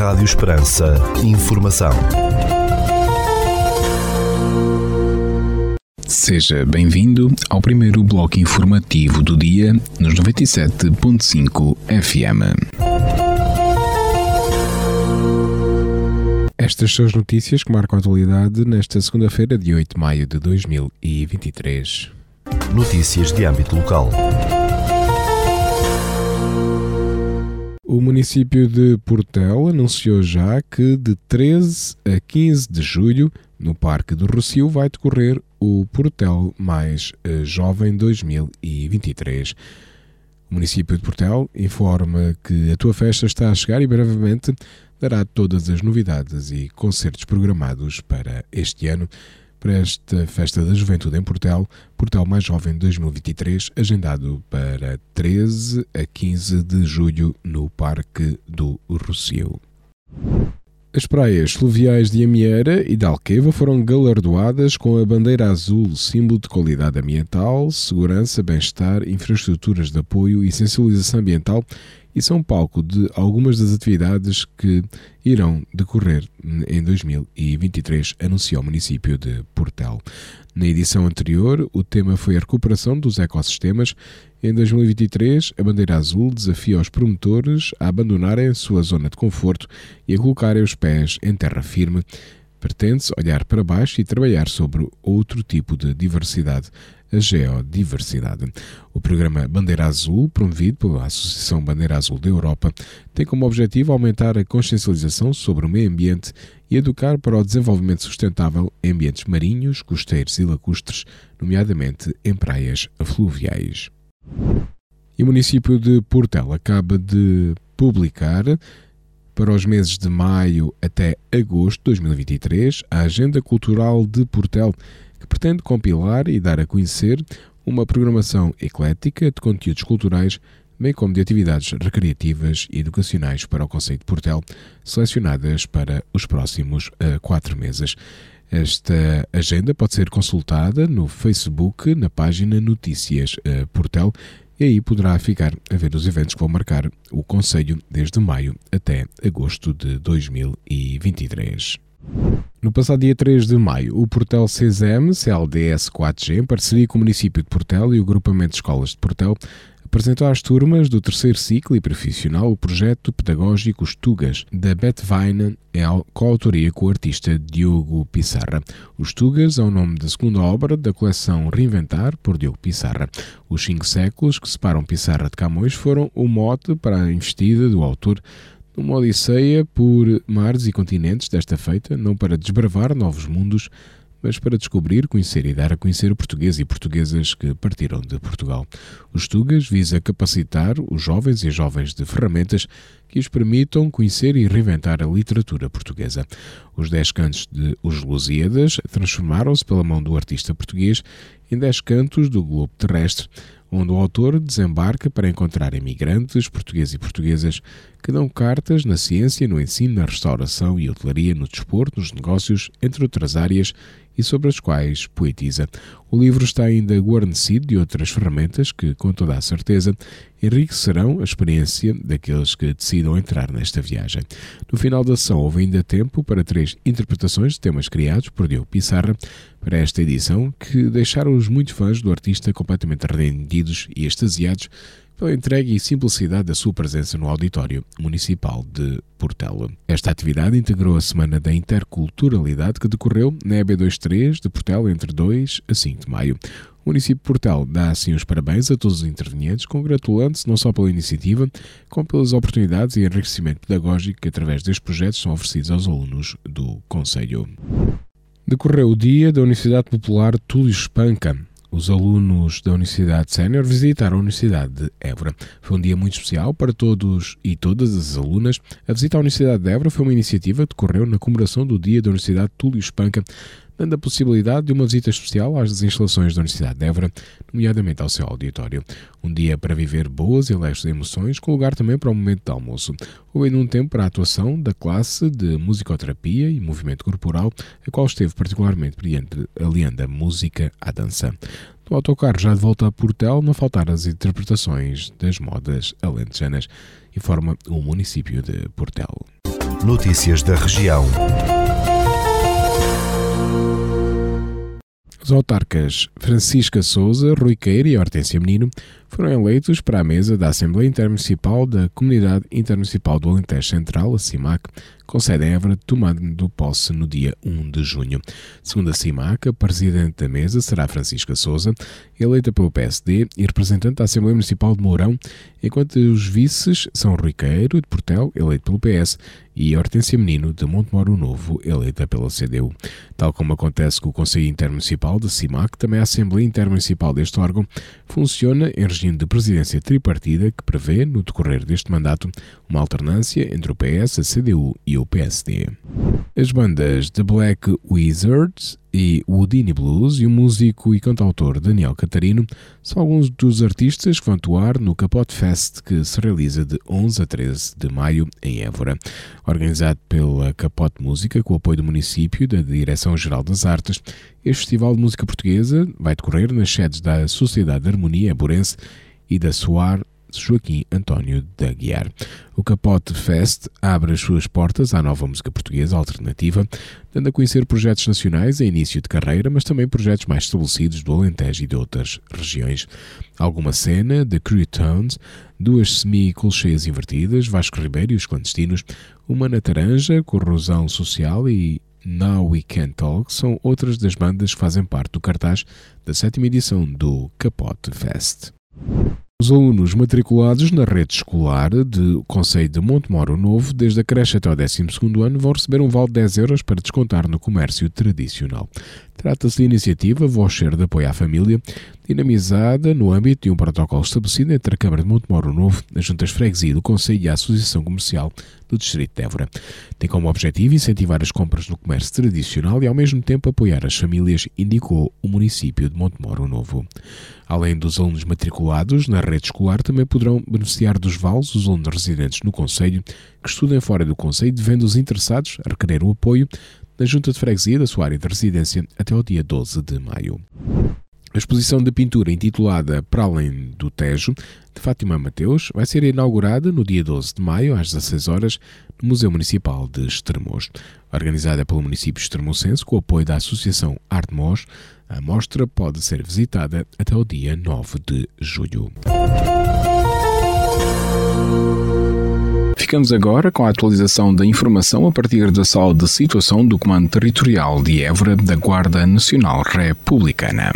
Rádio Esperança. Informação. Seja bem-vindo ao primeiro bloco informativo do dia nos 97.5 FM. Estas são as notícias que marcam a atualidade nesta segunda-feira, de 8 de maio de 2023. Notícias de âmbito local. O município de Portel anunciou já que de 13 a 15 de julho, no Parque do Rocio, vai decorrer o Portel Mais eh, Jovem 2023. O município de Portel informa que a tua festa está a chegar e brevemente dará todas as novidades e concertos programados para este ano para esta Festa da Juventude em Portel, Portel Mais Jovem 2023, agendado para 13 a 15 de julho no Parque do Rocio. As praias fluviais de Amieira e de Alqueva foram galardoadas com a bandeira azul, símbolo de qualidade ambiental, segurança, bem-estar, infraestruturas de apoio e sensibilização ambiental e são palco de algumas das atividades que irão decorrer em 2023, anunciou o município de Portel. Na edição anterior, o tema foi a recuperação dos ecossistemas. Em 2023, a bandeira azul desafia os promotores a abandonarem a sua zona de conforto e a colocarem os pés em terra firme. Pretende-se olhar para baixo e trabalhar sobre outro tipo de diversidade a geodiversidade. O programa Bandeira Azul, promovido pela Associação Bandeira Azul da Europa, tem como objetivo aumentar a consciencialização sobre o meio ambiente e educar para o desenvolvimento sustentável em ambientes marinhos, costeiros e lacustres, nomeadamente em praias fluviais. E o município de Portel acaba de publicar para os meses de maio até agosto de 2023 a Agenda Cultural de Portel, que pretende compilar e dar a conhecer uma programação eclética de conteúdos culturais, bem como de atividades recreativas e educacionais para o Conceito de Portel, selecionadas para os próximos uh, quatro meses. Esta agenda pode ser consultada no Facebook, na página Notícias uh, Portel, e aí poderá ficar a ver os eventos que vão marcar o Conselho desde maio até agosto de 2023. No passado dia 3 de maio, o Portel CSM, CLDS 4G, em parceria com o município de Portel e o Grupamento de Escolas de Portel, apresentou às turmas do terceiro ciclo e profissional o projeto pedagógico Estugas, da Betvine, é coautoria com o artista Diogo Pissarra. Os Estugas é o nome da segunda obra da coleção Reinventar, por Diogo Pissarra. Os cinco séculos que separam Pissarra de Camões foram o mote para a investida do autor uma odisseia por mares e continentes desta feita, não para desbravar novos mundos, mas para descobrir, conhecer e dar a conhecer portugueses e portuguesas que partiram de Portugal. Os Tugas visa capacitar os jovens e jovens de ferramentas que os permitam conhecer e reinventar a literatura portuguesa. Os Dez Cantos de Os Lusíadas transformaram-se pela mão do artista português em Dez Cantos do Globo Terrestre, onde o autor desembarca para encontrar imigrantes portugueses e portuguesas que dão cartas na ciência, no ensino, na restauração e hotelaria, no desporto, nos negócios, entre outras áreas, e sobre as quais poetiza. O livro está ainda guarnecido de outras ferramentas que, com toda a certeza, enriquecerão a experiência daqueles que decidam entrar nesta viagem. No final da sessão, houve ainda tempo para três interpretações de temas criados por Diogo Pissarra para esta edição, que deixaram os muitos fãs do artista completamente rendidos e extasiados pela entrega e simplicidade da sua presença no Auditório Municipal de Portela. Esta atividade integrou a Semana da Interculturalidade que decorreu na EB23 de Portela entre 2 a 5 de maio. O município de Portel dá assim os parabéns a todos os intervenientes, congratulando-se não só pela iniciativa, como pelas oportunidades e enriquecimento pedagógico que através destes projetos são oferecidos aos alunos do Conselho. Decorreu o dia da Universidade Popular Túlio Espanca, os alunos da Universidade Sénior visitaram a Universidade de Évora. Foi um dia muito especial para todos e todas as alunas. A visita à Universidade de Évora foi uma iniciativa que decorreu na comemoração do Dia da Universidade Túlio Espanca, dando a possibilidade de uma visita especial às instalações da Universidade de Évora, nomeadamente ao seu auditório. Um dia para viver boas e leves emoções, com lugar também para o momento de almoço. Houve ainda um tempo para a atuação da classe de musicoterapia e movimento corporal, a qual esteve particularmente brilhante, aliando a música à dança. No autocarro já de volta a Portel, não faltaram as interpretações das modas alentejanas, informa o município de Portel. Notícias da região. Os autarcas Francisca Souza, Rui Queira e Hortência Menino foram eleitos para a mesa da Assembleia Intermunicipal da Comunidade Intermunicipal do Alentejo Central, a CIMAC, com sede em Évora, tomando posse no dia 1 de junho. Segundo a CIMAC, a presidente da mesa será Francisca Souza, eleita pelo PSD e representante da Assembleia Municipal de Mourão, enquanto os vices são Rui Queiro, de Portel, eleito pelo PS, e Hortência Menino, de Montemoro Novo, eleita pela CDU. Tal como acontece com o Conselho Intermunicipal da CIMAC, também a Assembleia Intermunicipal deste órgão funciona em regime de presidência tripartida que prevê, no decorrer deste mandato, uma alternância entre o PS, a CDU e o PSD. As bandas The Black Wizards e Woodini Blues e o músico e cantautor Daniel Catarino são alguns dos artistas que vão atuar no Capote Fest que se realiza de 11 a 13 de maio em Évora. Organizado pela Capote Música com o apoio do município e da Direção-Geral das Artes, este festival de música portuguesa vai decorrer nas sedes da Sociedade de Harmonia Burense e da SOAR Joaquim António de Aguiar. O Capote Fest abre as suas portas à nova música portuguesa alternativa, dando a conhecer projetos nacionais em início de carreira, mas também projetos mais estabelecidos do Alentejo e de outras regiões. Alguma cena, The Crew Tones, duas semi-colcheias invertidas, Vasco Ribeiro e os clandestinos, uma na Taranja, Corrosão Social e Now We Can Talk são outras das bandas que fazem parte do cartaz da sétima edição do Capote Fest. Os alunos matriculados na rede escolar de Conselho de Montemoro Novo, desde a creche até o 12 ano, vão receber um vale de 10 euros para descontar no comércio tradicional. Trata-se de iniciativa Voucher de Apoio à Família, dinamizada no âmbito de um protocolo estabelecido entre a Câmara de Montemoro Novo, as Juntas Freguesia do Conselho e a Associação Comercial do Distrito de Évora. Tem como objetivo incentivar as compras no comércio tradicional e, ao mesmo tempo, apoiar as famílias, indicou o município de Montemoro Novo. Além dos alunos matriculados na rede escolar, também poderão beneficiar dos vales os alunos residentes no Conselho que estudem fora do Conselho, devendo os interessados requerer o apoio da Junta de Freguesia da sua área de residência até o dia 12 de maio. A exposição de pintura intitulada Para Além do Tejo, de Fátima Mateus, vai ser inaugurada no dia 12 de maio, às 16 horas, no Museu Municipal de Estremoz. Organizada pelo município extremocense com o apoio da Associação Artmos, a mostra pode ser visitada até o dia 9 de julho. Ficamos agora com a atualização da informação a partir da sala de situação do Comando Territorial de Évora da Guarda Nacional Republicana.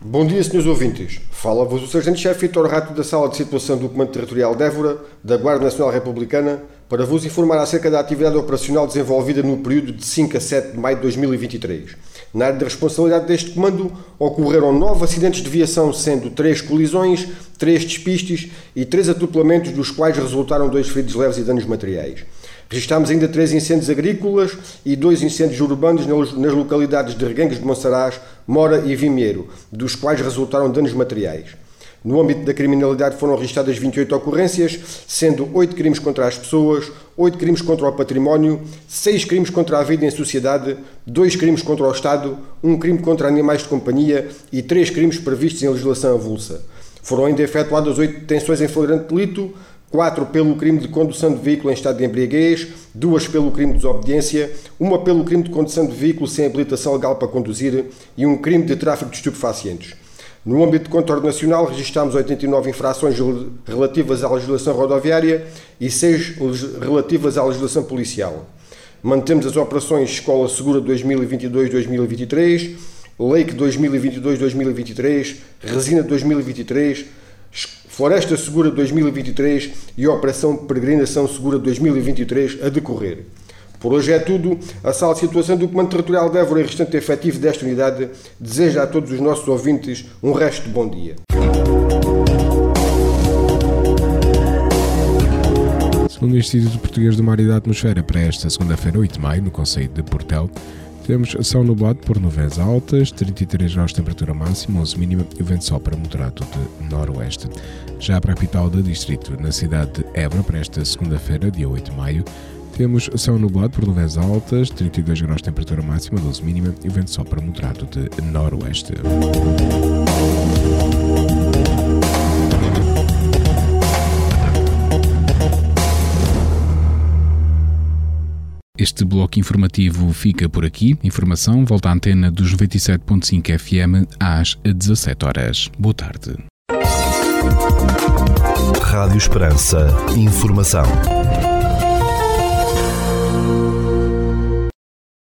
Bom dia, senhores ouvintes. Fala-vos o Sargento-Chefe Vitor Rato da Sala de Situação do Comando Territorial de Évora, da Guarda Nacional Republicana, para vos informar acerca da atividade operacional desenvolvida no período de 5 a 7 de maio de 2023. Na área de responsabilidade deste comando, ocorreram nove acidentes de viação, sendo três colisões, três despistes e três atropelamentos, dos quais resultaram dois feridos leves e danos materiais. Registámos ainda três incêndios agrícolas e dois incêndios urbanos nas localidades de Reguengos de Monsaraz, Mora e Vimeiro, dos quais resultaram danos materiais. No âmbito da criminalidade foram registradas 28 ocorrências, sendo 8 crimes contra as pessoas, 8 crimes contra o património, 6 crimes contra a vida em sociedade, 2 crimes contra o Estado, 1 crime contra animais de companhia e 3 crimes previstos em legislação avulsa. Foram ainda efetuadas 8 detenções em flagrante delito, 4 pelo crime de condução de veículo em estado de embriaguez, 2 pelo crime de desobediência, 1 pelo crime de condução de veículo sem habilitação legal para conduzir e um crime de tráfico de estupefacientes. No âmbito de controle nacional, registramos 89 infrações relativas à legislação rodoviária e 6 relativas à legislação policial. Mantemos as operações Escola Segura 2022-2023, Lake 2022-2023, Resina 2023, Floresta Segura 2023 e Operação Peregrinação Segura 2023 a decorrer. Por hoje é tudo. A sala de situação do Comando Territorial de Évora e restante efetivo desta unidade deseja a todos os nossos ouvintes um resto de bom dia. Segundo o Instituto Português do Mar e da Atmosfera, para esta segunda-feira, 8 de maio, no Conselho de Portel, temos céu nublado por nuvens altas, 33 graus de temperatura máxima, 11 mínima e o vento sopra moderado de noroeste. Já para a capital do distrito, na cidade de Évora, para esta segunda-feira, dia 8 de maio, temos céu nublado por nuvens altas, 32 graus de temperatura máxima, 12 mínima e o vento sopra moderado de noroeste. Este bloco informativo fica por aqui. Informação volta à antena dos 97.5 FM às 17 horas. Boa tarde. Rádio Esperança. Informação. Oh.